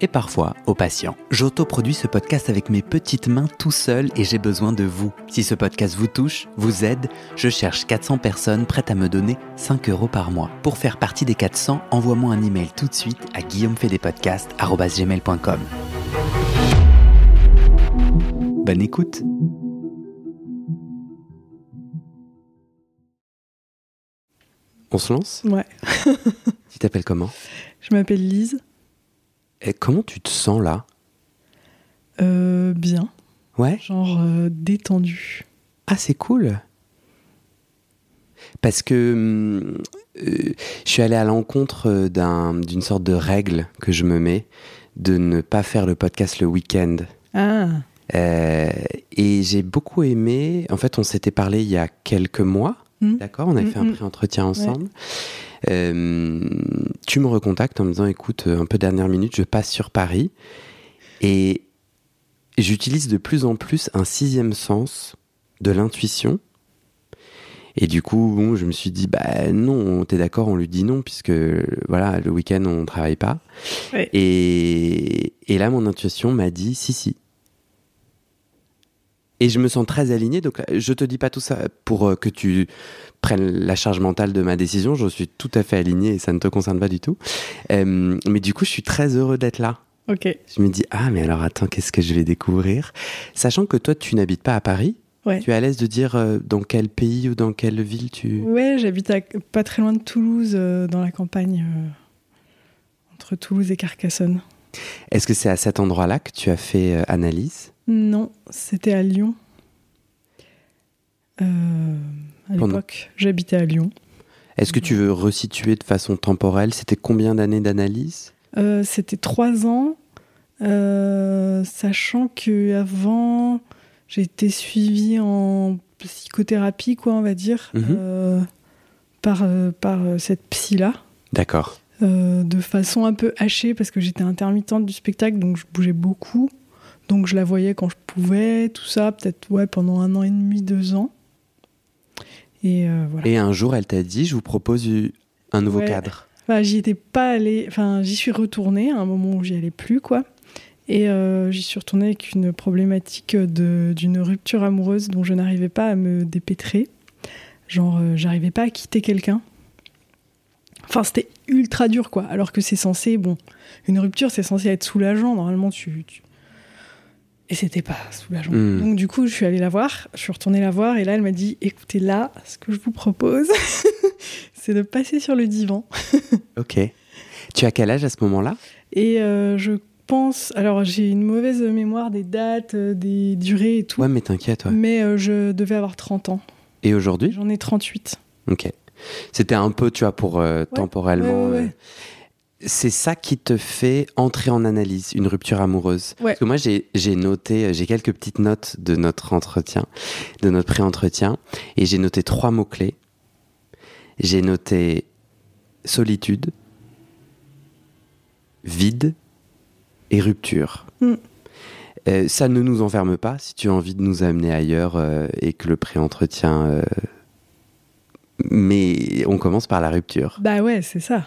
et parfois au patient. J'autoproduis ce podcast avec mes petites mains tout seul et j'ai besoin de vous. Si ce podcast vous touche, vous aide, je cherche 400 personnes prêtes à me donner 5 euros par mois. Pour faire partie des 400, envoie-moi un email tout de suite à guillaumefedepodcast.com. Bonne écoute On se lance? Ouais. Tu t'appelles comment? Je m'appelle Lise. Et comment tu te sens là? Euh, bien. Ouais Genre euh, détendu. Ah, c'est cool Parce que hum, euh, je suis allé à l'encontre d'un- d'une sorte de règle que je me mets de ne pas faire le podcast le week-end. Ah. Euh, et j'ai beaucoup aimé. En fait, on s'était parlé il y a quelques mois. Hmm. D'accord? On avait Mm, fait un mm. pré-entretien ensemble. Euh, tu me recontactes en me disant écoute, un peu dernière minute, je passe sur Paris. Et j'utilise de plus en plus un sixième sens de l'intuition. Et du coup, bon, je me suis dit, bah non, t'es d'accord, on lui dit non, puisque voilà, le week-end, on ne travaille pas. Et, et là, mon intuition m'a dit, si, si. Et je me sens très aligné, donc je te dis pas tout ça pour euh, que tu prennes la charge mentale de ma décision, je suis tout à fait aligné et ça ne te concerne pas du tout. Euh, mais du coup, je suis très heureux d'être là. Ok. Je me dis, ah, mais alors attends, qu'est-ce que je vais découvrir? Sachant que toi, tu n'habites pas à Paris, Ouais. tu es à l'aise de dire euh, dans quel pays ou dans quelle ville tu. Ouais, j'habite pas très loin de Toulouse, euh, dans la campagne, euh, entre Toulouse et Carcassonne. Est-ce que c'est à cet endroit-là que tu as fait euh, analyse? Non, c'était à Lyon. Euh, à Pendant- l'époque, j'habitais à Lyon. Est-ce que tu veux resituer de façon temporelle? C'était combien d'années d'analyse? Euh, c'était trois ans, sachant que avant j'ai été suivie en psychothérapie, quoi, on va dire, Mhm. par, par cette psy-là, D'accord. Euh, de façon un peu hachée, parce que j'étais intermittente du spectacle, donc je bougeais beaucoup. Donc je la voyais quand je pouvais, tout ça, peut-être ouais, pendant un an et demi, deux ans. Et euh, voilà. Et un jour, elle t'a dit, je vous propose un nouveau Ouais. cadre. Enfin, j'y étais pas allée, enfin, j'y suis retournée à un moment où j'y allais plus, quoi. Et euh, j'y suis retournée avec une problématique d'une rupture amoureuse dont je n'arrivais pas à me dépêtrer. Genre, euh, j'arrivais pas à quitter quelqu'un. Enfin, c'était ultra dur, quoi. Alors que c'est censé, bon, une rupture, c'est censé être soulageant. Normalement, tu. tu- Et c'était pas soulageant. Hmm. Donc, du coup, je suis allée la voir. Je suis retournée la voir. Et là, elle m'a dit écoutez, là, ce que je vous propose, c'est de passer sur le divan. Ok. Tu as quel âge à ce moment-là? Et euh, je pense. Alors, j'ai une mauvaise mémoire des dates, euh, des durées et tout. Ouais, mais t'inquiète, toi. Mais euh, je devais avoir 30 ans. Et aujourd'hui? J'en ai 38. Ok. C'était un peu, tu vois, pour euh, temporellement. ouais, ouais, euh. C'est ça qui te fait entrer en analyse, une rupture amoureuse. Parce que moi, j'ai noté, euh, j'ai quelques petites notes de notre entretien, de notre pré-entretien, et j'ai noté trois mots-clés. J'ai noté solitude, vide et rupture. Mm. Euh, ça ne nous enferme pas si tu as envie de nous amener ailleurs euh, et que le pré-entretien. euh, Mais on commence par la rupture. Bah ouais, c'est ça.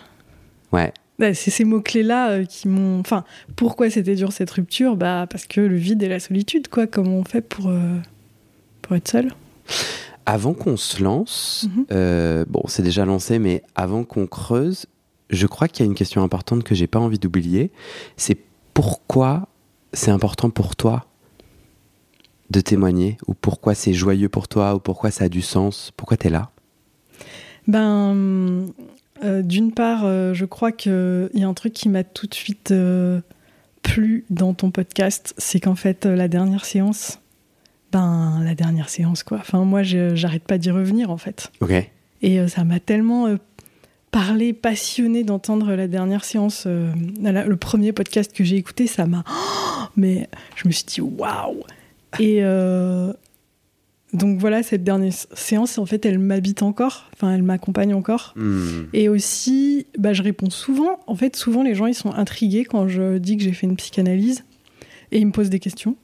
Ouais. Bah, c'est ces mots-clés-là euh, qui m'ont. Enfin, pourquoi c'était dur cette rupture? Bah, parce que le vide et la solitude, quoi. Comment on fait pour, euh, pour être seul? Avant qu'on se lance, Mhm. euh, bon, c'est déjà lancé, mais avant qu'on creuse, je crois qu'il y a une question importante que j'ai pas envie d'oublier. C'est pourquoi c'est important pour toi de témoigner, ou pourquoi c'est joyeux pour toi, ou pourquoi ça a du sens, pourquoi tu es là? Ben, euh, d'une part, euh, je crois qu'il y a un truc qui m'a tout de suite euh, plu dans ton podcast, c'est qu'en fait, la dernière séance, ben, la dernière séance, quoi. Enfin, moi, j'arrête pas d'y revenir, en fait. Ok. Et ça m'a tellement parlé, passionné d'entendre la dernière séance, la- le premier podcast que j'ai écouté, ça m'a. mais je me suis dit, waouh! Et donc voilà, cette dernière séance, en fait, elle m'habite encore, enfin, elle m'accompagne encore. Hmm. Et aussi, bah, je réponds souvent. En fait, souvent, les gens, ils sont intrigués quand je dis que j'ai fait une psychanalyse. Et ils me posent des questions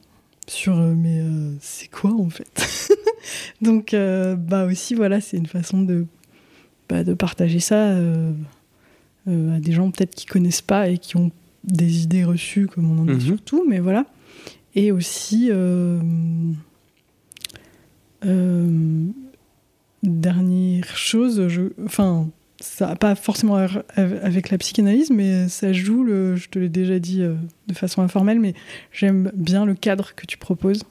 sur euh, mais euh, c'est quoi en fait Donc, euh, bah aussi, voilà, c'est une façon de, bah, de partager ça euh, à des gens peut-être qui connaissent pas et qui ont des idées reçues, comme on en a Mhm. surtout, mais voilà. Et aussi, dernière chose, je, enfin, ça n'a pas forcément avec la psychanalyse, mais ça joue, je te l'ai déjà dit euh, de façon informelle, mais j'aime bien le cadre que tu proposes.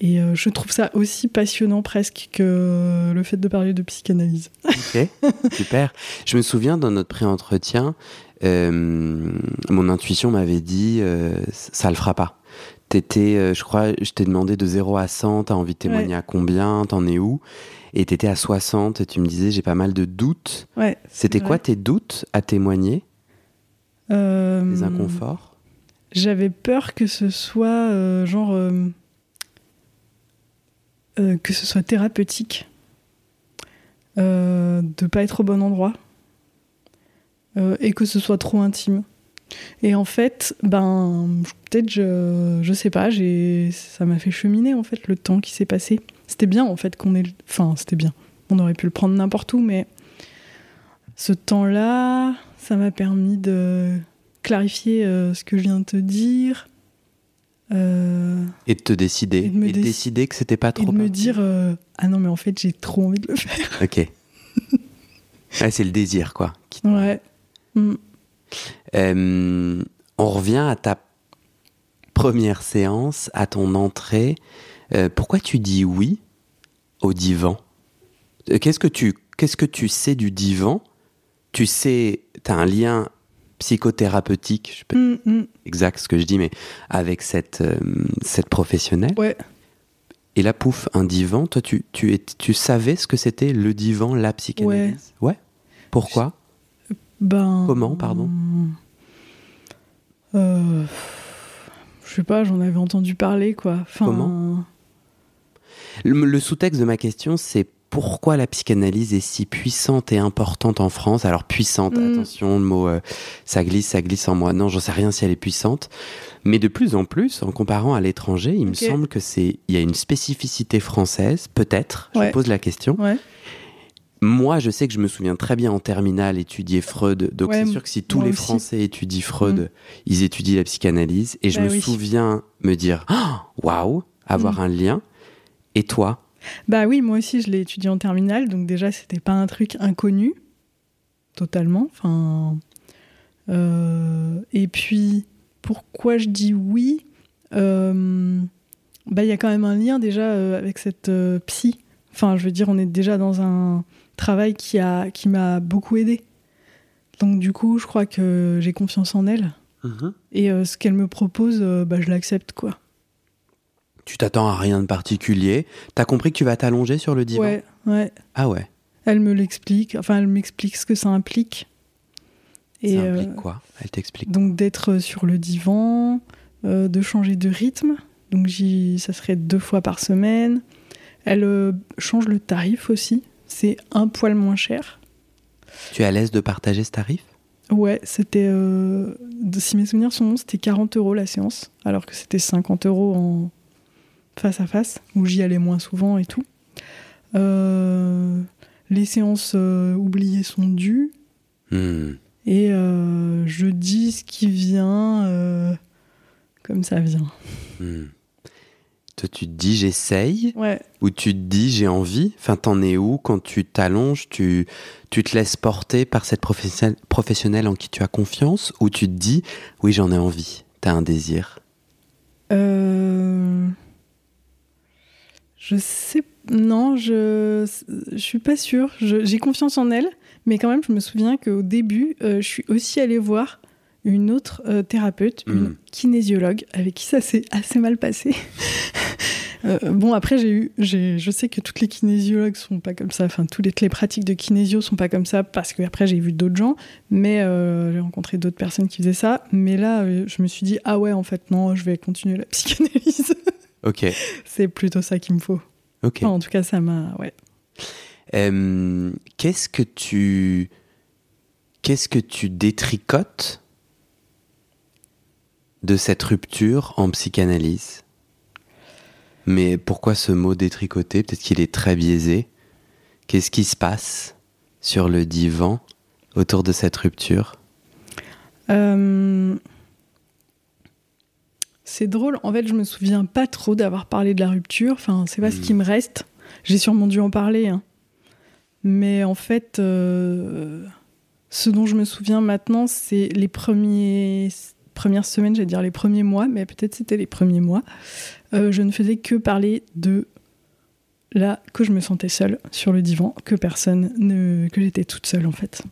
Et euh, je trouve ça aussi passionnant presque que le fait de parler de psychanalyse. Ok, super. Je me souviens dans notre pré-entretien, euh, mon intuition m'avait dit euh, ça le fera pas. T'étais, euh, je crois, je t'ai demandé de 0 à 100, t'as envie de témoigner Ouais. à combien, t'en es où? Et t'étais à 60 et tu me disais j'ai pas mal de doutes. Ouais. C'était quoi tes doutes à témoigner? Euh, Les inconforts? J'avais peur que ce soit euh, genre euh, que ce soit thérapeutique, de pas être au bon endroit et que ce soit trop intime. Et en fait, ben peut-être je je sais pas, j'ai ça m'a fait cheminer en fait le temps qui s'est passé. C'était bien en fait qu'on ait, enfin c'était bien. On aurait pu le prendre n'importe où, mais ce temps-là, ça m'a permis de clarifier euh, ce que je viens de te dire euh, Et de te décider. Et de me de déc- décider que c'était pas et trop. de me dire euh, ah non mais en fait j'ai trop envie de le faire. Ok. Ouais, c'est le désir, quoi. qui Ouais. Mm. Euh, on revient à ta première séance, à ton entrée. Euh, pourquoi tu dis oui au divan? Euh, Qu'est-ce que tu qu'est-ce que tu sais du divan? Tu sais, tu as un lien psychothérapeutique, je peux Mm, mm. exact ce que je dis, mais avec cette, euh, cette professionnelle? Ouais. Et là, pouf, un divan. Toi, tu, tu, es, tu savais ce que c'était le divan, la psychanalyse? Ouais? Pourquoi? Ben. Comment, pardon euh, Je sais pas, j'en avais entendu parler quoi. Enfin, Comment Le, le sous-texte de ma question, c'est pourquoi la psychanalyse est si puissante et importante en France? Alors puissante, Mm. attention, le mot, euh, ça glisse, ça glisse en moi. Non, j'en sais rien si elle est puissante. Mais de plus en plus, en comparant à l'étranger, il me semble que c'est, il y a une spécificité française, peut-être. Je Ouais. pose la question. Ouais. Moi, je sais que je me souviens très bien en terminale étudier Freud. Donc Ouais, c'est sûr que si tous les aussi. Français étudient Freud, Mm. ils étudient la psychanalyse. Et je Bah me oui. souviens me dire, Ah, waouh, avoir Mm. un lien. Et toi? Bah oui, moi aussi je l'ai étudié en terminale, donc déjà c'était pas un truc inconnu, totalement. Enfin, euh, et puis pourquoi je dis oui? Euh, Bah il y a quand même un lien déjà euh, avec cette psy. Enfin, je veux dire, on est déjà dans un travail qui a qui m'a beaucoup aidé. Donc du coup, je crois que j'ai confiance en elle et euh, ce qu'elle me propose, euh, bah je l'accepte quoi. Tu t'attends à rien de particulier. T'as compris que tu vas t'allonger sur le divan? Ouais, ouais. Ah ouais. Elle me l'explique, enfin elle m'explique ce que ça implique. Et ça euh, implique quoi? Elle t'explique. donc d'être sur le divan, de changer de rythme. Donc ça serait deux fois par semaine. Elle euh, change le tarif aussi. C'est un poil moins cher. Tu es à l'aise de partager ce tarif? Ouais, c'était. euh, si mes souvenirs sont bons, c'était 40 euros la séance, alors que c'était 50 euros en face à face, où j'y allais moins souvent et tout. Euh, les séances euh, oubliées sont dues, Hmm. et je dis ce qui vient comme ça vient. Hmm. Toi, tu te dis j'essaye Ouais, ou tu te dis j'ai envie Enfin, t'en es où quand tu t'allonges tu, tu te laisses porter par cette professionnelle, professionnelle en qui tu as confiance ou tu te dis oui, j'en ai envie, t'as un désir? Euh, Je sais. Non, je je suis pas sûre. J'ai confiance en elle, mais quand même, je me souviens qu'au début, euh, je suis aussi allée voir une autre euh, thérapeute, une Mm. kinésiologue, avec qui ça s'est assez mal passé. Euh, bon, après, j'ai eu, je sais que toutes les kinésiologues sont pas comme ça. Enfin, toutes les, pratiques de kinésio sont pas comme ça parce que après j'ai vu d'autres gens, mais euh, j'ai rencontré d'autres personnes qui faisaient ça. Mais là, je me suis dit ah ouais, en fait non, je vais continuer la psychanalyse. Ok, C'est plutôt ça qu'il me faut. ok. Enfin, en tout cas, ça m'a ouais. Qu'est-ce que tu qu'est-ce que tu détricotes de cette rupture en psychanalyse Mais pourquoi ce mot détricoter Peut-être qu'il est très biaisé. Qu'est-ce qui se passe sur le divan autour de cette rupture? Euh, C'est drôle. En fait, je me souviens pas trop d'avoir parlé de la rupture. Enfin, c'est pas ce qui me reste. J'ai sûrement dû en parler. hein. Mais en fait, euh, ce dont je me souviens maintenant, c'est les premiers, premières semaines, j'allais dire les premiers mois, mais peut-être c'était les premiers mois. Euh, je ne faisais que parler de là que je me sentais seule sur le divan, que personne ne, que j'étais toute seule en fait,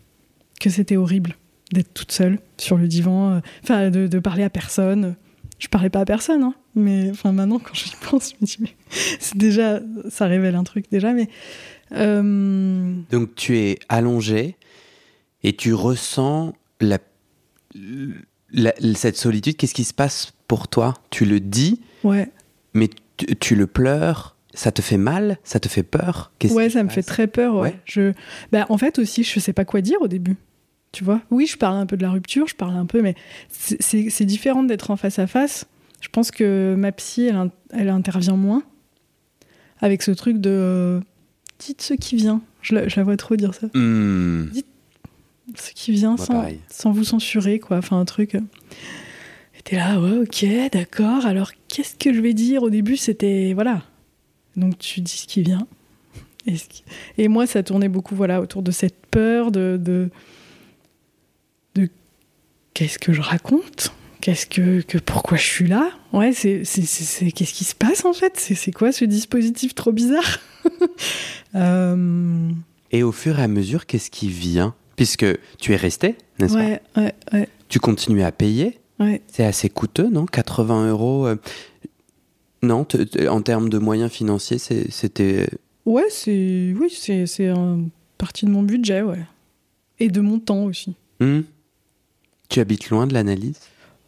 que c'était horrible d'être toute seule sur le divan, euh, enfin de, parler à personne. Je parlais pas à personne, hein, mais enfin maintenant quand j'y pense, je me dis mais c'est déjà ça révèle un truc déjà, mais euh, Donc tu es allongé et tu ressens la, la- cette solitude. Qu'est-ce qui se passe pour toi? Tu le dis, ouais, mais tu, tu le pleures. Ça te fait mal Ça te fait peur? Ouais, ça me fait très peur. Ouais. Ouais. Je, bah, en fait aussi, je sais pas quoi dire au début. Tu vois Oui, je parle un peu de la rupture, je parle un peu, mais c'est- différent d'être en face à face. Je pense que ma psy, elle, elle intervient moins avec ce truc de euh, dites ce qui vient. Je la, je la vois trop dire ça. Hmm. Ce qui vient Moi, sans, sans vous censurer, quoi. Enfin, un truc. euh. Et t'es là, ouais, ok, d'accord. Alors, qu'est-ce que je vais dire? Au début, c'était. Voilà. Donc, tu dis ce qui vient. Et, ce qui- et moi, ça tournait beaucoup, voilà, autour de cette peur de. de, de qu'est-ce que je raconte? Qu'est-ce que, que. Pourquoi je suis là? Ouais, c'est. c'est- c'est- c'est- Qu'est-ce qui se passe, en fait? C'est c'est quoi ce dispositif trop bizarre? Euh, Et au fur et à mesure, qu'est-ce qui vient? Puisque tu es resté, n'est-ce pas Ouais, ouais, Tu continues à payer. ouais. C'est assez coûteux, non? 80 euros. euh, Non, en termes de moyens financiers, c'était. Ouais, c'est oui, c'est c'est une partie de mon budget, ouais. Et de mon temps aussi. Hmm Tu habites loin de l'analyse?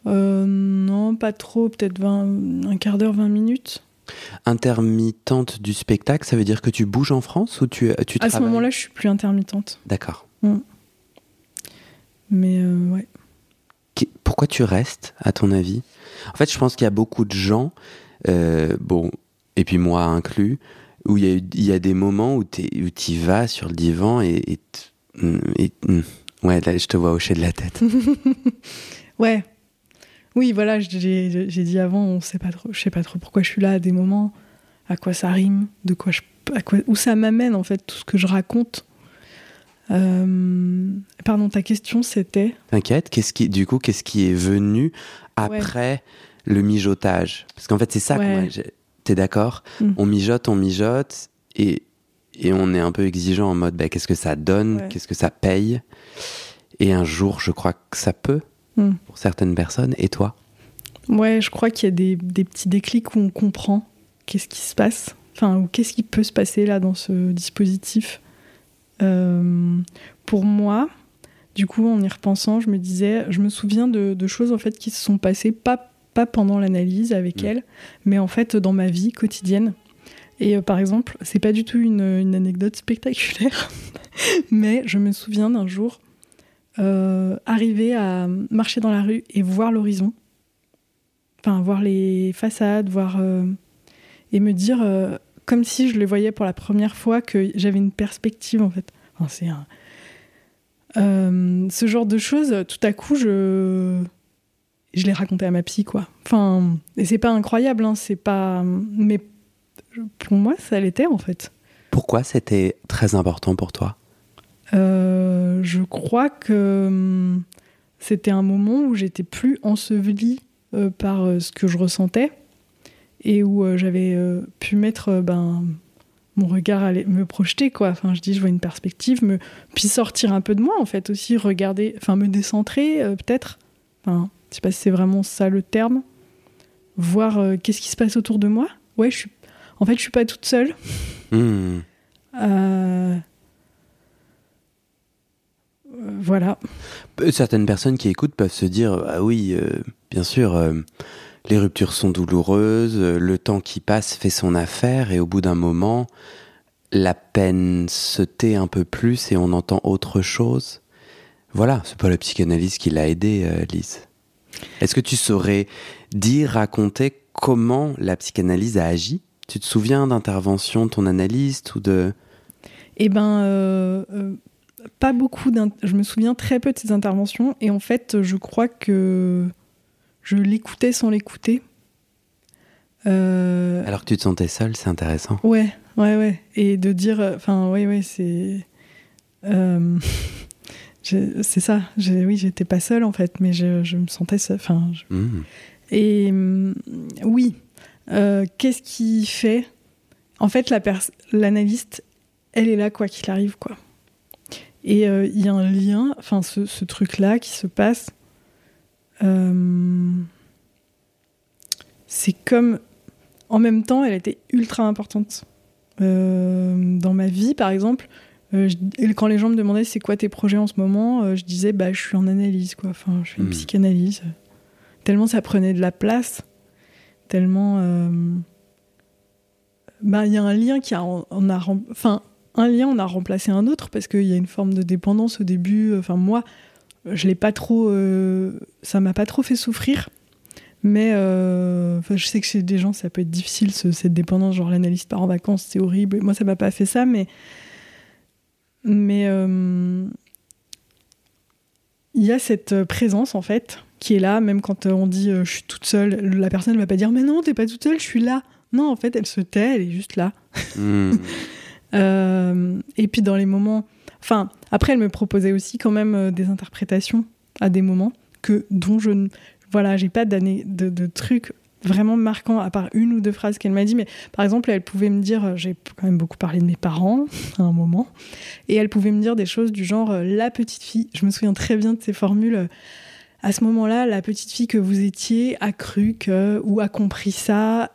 Euh, non, pas trop, peut-être 20 un quart d'heure, 20 minutes. Intermittente du spectacle, ça veut dire que tu bouges en France ou tu, tu À ce moment-là, je suis plus intermittente. D'accord. Mais euh, ouais. Pourquoi tu restes, à ton avis? En fait, je pense qu'il y a beaucoup de gens, euh, bon, et puis moi inclus, où il y a, eu- il y a des moments où tu y vas sur le divan et. et- mm, ouais, là, je te vois hocher de la tête. Ouais. Oui, voilà, j'ai j'ai dit avant, on sait pas trop, je sais pas trop pourquoi je suis là à des moments, à quoi ça rime, de quoi je, à quoi, où ça m'amène en fait, tout ce que je raconte. Euh, pardon, ta question c'était T'inquiète, qu'est-ce qui, du coup, qu'est-ce qui est venu après le mijotage? Parce qu'en fait, c'est ça Ouais. j'ai- T'es d'accord? Mm. On mijote, on mijote, et, et on est un peu exigeant en mode bah, qu'est-ce que ça donne? Ouais. Qu'est-ce que ça paye? Et un jour, je crois que ça peut, Mm. pour certaines personnes. Et toi? Ouais, je crois qu'il y a des, des petits déclics où on comprend qu'est-ce qui se passe, enfin, ou qu'est-ce qui peut se passer là dans ce dispositif. Euh, pour moi, du coup, en y repensant, je me disais, je me souviens de, de choses en fait qui se sont passées, pas, pas pendant l'analyse avec elle, mais en fait dans ma vie quotidienne. Et euh, par exemple, c'est pas du tout une, une anecdote spectaculaire, mais je me souviens d'un jour euh, arriver à marcher dans la rue et voir l'horizon enfin voir les façades, voir euh, et me dire comme si je les voyais pour la première fois que j'avais une perspective en fait. Enfin, c'est un- Euh, ce genre de choses. Tout à coup, je je l'ai raconté à ma psy quoi. Enfin et c'est pas incroyable, hein, c'est pas mais pour moi ça l'était en fait. Pourquoi c'était très important pour toi? Euh, je crois que hum, c'était un moment où j'étais plus ensevelie euh, par ce que je ressentais et où euh, j'avais euh, pu mettre euh, ben, mon regard, aller me projeter quoi. Enfin, je dis, je vois une perspective, me, puis sortir un peu de moi en fait aussi, regarder, enfin me décentrer peut-être, Enfin, je sais pas si c'est vraiment ça le terme. Voir qu'est-ce qui se passe autour de moi. Ouais, je suis. En fait, je suis pas toute seule. Hmm. Euh, Voilà. Certaines personnes qui écoutent peuvent se dire Ah oui, euh, bien sûr, euh, les ruptures sont douloureuses, le temps qui passe fait son affaire, et au bout d'un moment, la peine se tait un peu plus et on entend autre chose. Voilà, c'est pas la psychanalyse qui l'a aidé, euh, Lise. Est-ce que tu saurais dire, raconter comment la psychanalyse a agi? Tu te souviens d'intervention de ton analyste ou de. Eh ben, euh, euh, pas beaucoup. Je me souviens très peu de ces interventions. Et en fait, je crois que je l'écoutais sans l'écouter. Euh, Alors que tu te sentais seule, c'est intéressant. Ouais, ouais, ouais. Et de dire. Enfin, ouais, ouais, c'est. euh, c'est ça. Oui, j'étais pas seule en fait, mais je, je me sentais seule. Enfin, je- Hmm. Et hum, oui, Euh, qu'est-ce qui fait En fait, la l'analyste, elle est là quoi qu'il arrive, quoi. Et euh, il y a un lien, enfin, ce, ce truc-là qui se passe. Euh, c'est comme. En même temps, elle était ultra importante. Euh, dans ma vie, par exemple, euh, et quand les gens me demandaient c'est quoi tes projets en ce moment, je disais bah je suis en analyse quoi. Enfin, je fais une Mhm. psychanalyse. Tellement ça prenait de la place, tellement. euh, bah, il y a un lien qui a, on a, rem- enfin un lien on a remplacé un autre parce qu'il y a une forme de dépendance au début. Enfin moi, je l'ai pas trop, euh, ça m'a pas trop fait souffrir. Mais euh, je sais que chez des gens, ça peut être difficile, ce- cette dépendance. Genre, l'analyste part en vacances, c'est horrible. Moi, ça m'a pas fait ça, mais. Mais. euh, Il y a cette présence, en fait, qui est là, même quand euh, on dit euh, je suis toute seule. La personne ne va pas dire mais non, t'es pas toute seule, je suis là. Non, en fait, elle se tait, elle est juste là. Hmm. Euh, et puis dans les moments, enfin après elle me proposait aussi quand même euh, des interprétations à des moments que dont je ne, voilà, j'ai pas d'années de, trucs vraiment marquants à part une ou deux phrases qu'elle m'a dit. Mais par exemple, elle pouvait me dire, euh, j'ai quand même beaucoup parlé de mes parents à un moment, et elle pouvait me dire des choses du genre euh, la petite fille. Je me souviens très bien de ces formules. à ce moment-là, la petite fille que vous étiez a cru que ou a compris ça.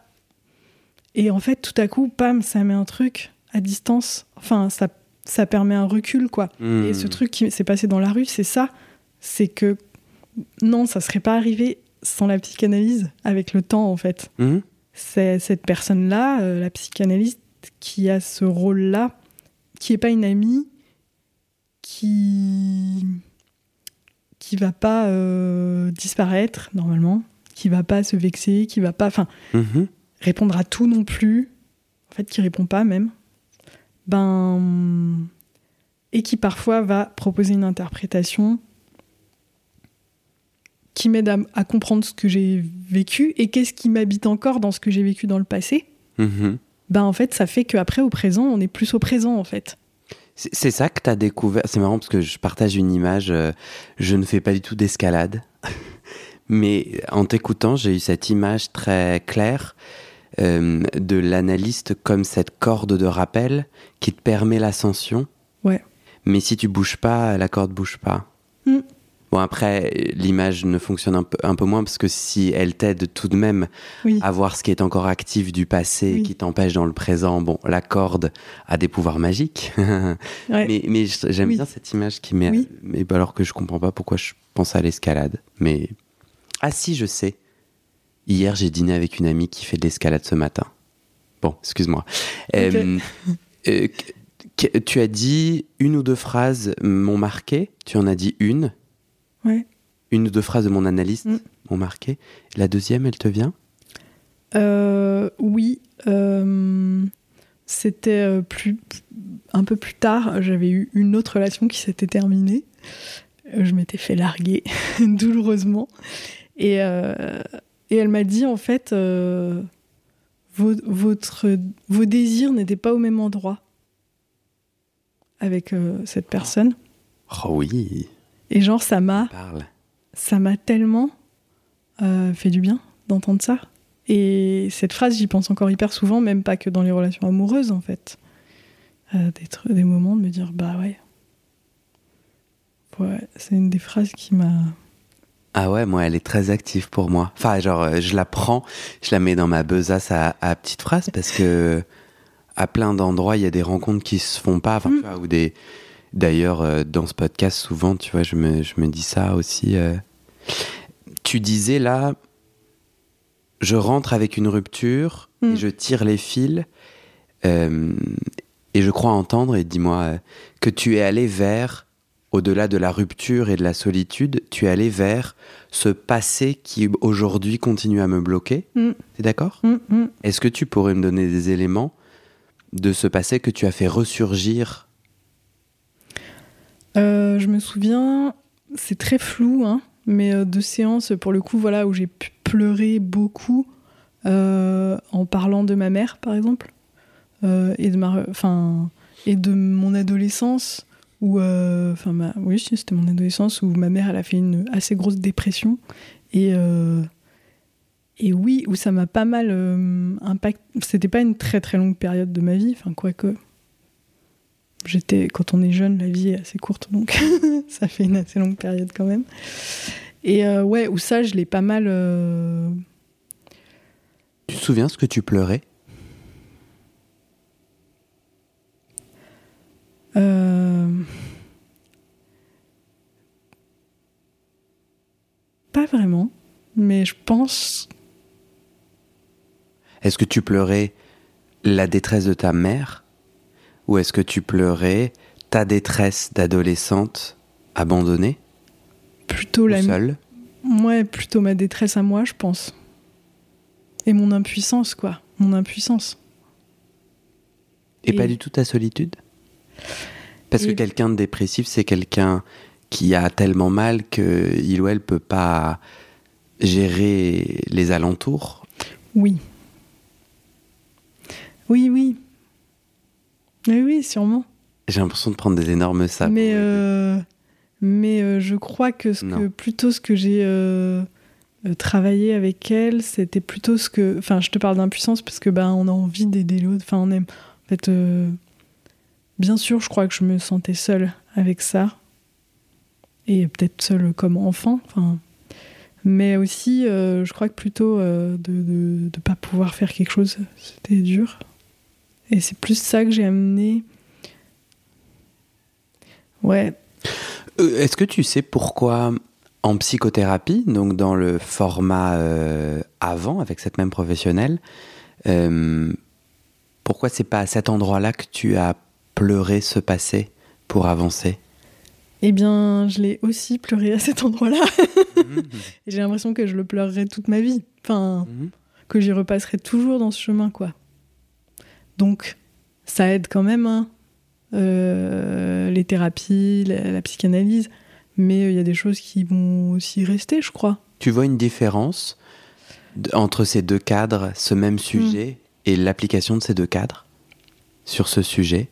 Et en fait, tout à coup, pam, ça met un truc à distance. Enfin, ça, ça permet un recul, quoi. Hmm. Et ce truc qui s'est passé dans la rue, c'est ça. C'est que non, ça serait pas arrivé sans la psychanalyse, avec le temps, en fait. Hmm. C'est cette personne-là, euh, la psychanalyste, qui a ce rôle-là, qui est pas une amie, qui qui va pas euh, disparaître normalement, qui va pas se vexer, qui va pas, enfin, Mhm. répondre à tout non plus, en fait, qui répond pas même, ben, et qui parfois va proposer une interprétation qui m'aide à, à comprendre ce que j'ai vécu et qu'est-ce qui m'habite encore dans ce que j'ai vécu dans le passé. Mhm. Ben en fait, ça fait qu'après au présent, on est plus au présent en fait. C'est c'est ça que tu as découvert. C'est marrant parce que je partage une image. euh, je ne fais pas du tout d'escalade. Mais en t'écoutant, j'ai eu cette image très claire euh, de l'analyste comme cette corde de rappel qui te permet l'ascension. Ouais. Mais si tu bouges pas, la corde bouge pas. Mm. Bon, après, l'image ne fonctionne un peu, un peu moins parce que si elle t'aide tout de même Oui. à voir ce qui est encore actif du passé Oui. qui t'empêche dans le présent, bon, la corde a des pouvoirs magiques. Ouais. Mais, j'aime Oui. bien cette image qui. Oui. Mais alors que je comprends pas pourquoi je pense à l'escalade. Mais ah si, je sais. Hier, j'ai dîné avec une amie qui fait de l'escalade ce matin. Bon, excuse-moi. Euh, euh, tu as dit une ou deux phrases m'ont marqué. Tu en as dit une. Ouais. Une ou deux phrases de mon analyste Mm. m'ont marqué. La deuxième, elle te vient? Euh, oui, euh, c'était plus, un peu plus tard. J'avais eu une autre relation qui s'était terminée. Je m'étais fait larguer douloureusement. Et, euh, et elle m'a dit en fait, euh, vos, votre, vos désirs n'étaient pas au même endroit avec euh, cette personne. Oh oui, Et genre, ça m'a ça m'a tellement euh, fait du bien d'entendre ça. Et cette phrase, j'y pense encore hyper souvent, même pas que dans les relations amoureuses, en fait. Des, des moments de me dire, bah ouais. Ouais, c'est une des phrases qui m'a. Ah ouais, moi, elle est très active pour moi. Enfin, genre, euh, je la prends, je la mets dans ma besace à, à petite phrase parce que à plein d'endroits, il y a des rencontres qui se font pas. Enfin, Mm. tu vois, ou des. D'ailleurs, euh, dans ce podcast, souvent, tu vois, je me, je me dis ça aussi. euh. Tu disais là, je rentre avec une rupture Mm. et je tire les fils. euh, et je crois entendre, et dis-moi, que tu es allé vers, au-delà de la rupture et de la solitude, tu es allé vers ce passé qui aujourd'hui continue à me bloquer. Mm. T'es d'accord? Hum, hum. Est-ce que tu pourrais me donner des éléments de ce passé que tu as fait ressurgir? Euh, je me souviens, c'est très flou, hein, mais euh, de séances, pour le coup, voilà, où j'ai pu pleurer beaucoup euh, en parlant de ma mère, par exemple, euh, et, de ma, enfin, et de mon adolescence, où, euh, enfin, oui, c'était mon adolescence, où ma mère, elle a fait une assez grosse dépression, et, euh, et oui, où ça m'a pas mal euh, impacté. C'était pas une très très longue période de ma vie, enfin, quoique. J'étais, quand on est jeune, la vie est assez courte, donc ça fait une assez longue période quand même. Et euh, ouais, où ça, je l'ai pas mal. Tu te souviens ce que tu pleurais? Euh, Pas vraiment, mais je pense. Est-ce que tu pleurais la détresse de ta mère Ou est-ce que tu pleurais ta détresse d'adolescente abandonnée Plutôt ou la. seule? Ouais, plutôt ma détresse à moi, je pense. Et mon impuissance, quoi. Mon impuissance. Et, Et- pas du tout ta solitude? Parce que quelqu'un de dépressif, c'est quelqu'un qui a tellement mal que il ou elle peut pas gérer les alentours. Oui. Oui, oui. Oui, oui, sûrement. J'ai l'impression de prendre des énormes sables. mais euh, mais euh, je crois que, ce que Non. plutôt ce que j'ai euh, travaillé avec elle, c'était plutôt ce que. Enfin, je te parle d'impuissance parce que ben on a envie d'aider l'autre. Enfin, on aime. En fait, bien sûr, je crois que je me sentais seule avec ça et peut-être seule comme enfant. Mais aussi, euh, je crois que plutôt euh, de de pas pouvoir faire quelque chose, c'était dur. Et c'est plus ça que j'ai amené. Ouais, Euh, Est-ce que tu sais pourquoi en psychothérapie, donc dans le format avant avec cette même professionnelle, pourquoi c'est pas à cet endroit-là que tu as pleuré ce passé pour avancer Eh bien, je l'ai aussi pleuré à cet endroit-là. J'ai l'impression que je le pleurerai toute ma vie. Enfin, Mhm. que j'y repasserai toujours dans ce chemin, quoi. Donc, ça aide quand même, hein. Euh, les thérapies, la, la psychanalyse. Mais euh, il y a des choses qui vont aussi rester, je crois. Tu vois une différence entre ces deux cadres, ce même sujet, et l'application de ces deux cadres sur ce sujet?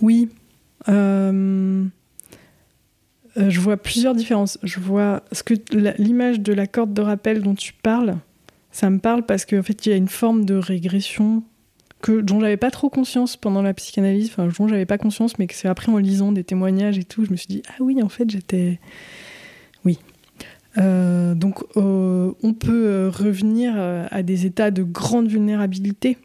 Oui. Euh, euh, je vois plusieurs différences. Je vois ce que l'image de la corde de rappel dont tu parles, ça me parle parce qu'en fait, il y a une forme de régression que, dont j'avais pas trop conscience pendant la psychanalyse, enfin, dont j'avais pas conscience, mais que c'est après en lisant des témoignages et tout, je me suis dit, ah oui, en fait, j'étais. Oui. Euh, donc, on peut revenir à des états de grande vulnérabilité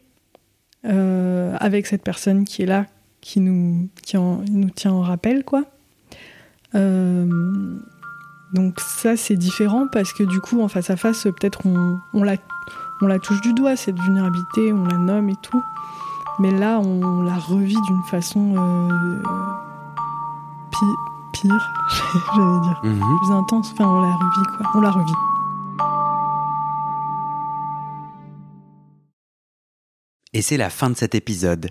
avec cette personne qui est là, qui nous, qui en- nous tient en rappel, quoi. Euh, donc ça, c'est différent parce que du coup, en face à face, peut-être on, on, la, on la touche du doigt, cette vulnérabilité, on la nomme et tout. Mais là, on la revit d'une façon euh, pi- pire, j'allais dire. Mhm. Plus intense, enfin, on la revit, quoi. On la revit. Et c'est la fin de cet épisode.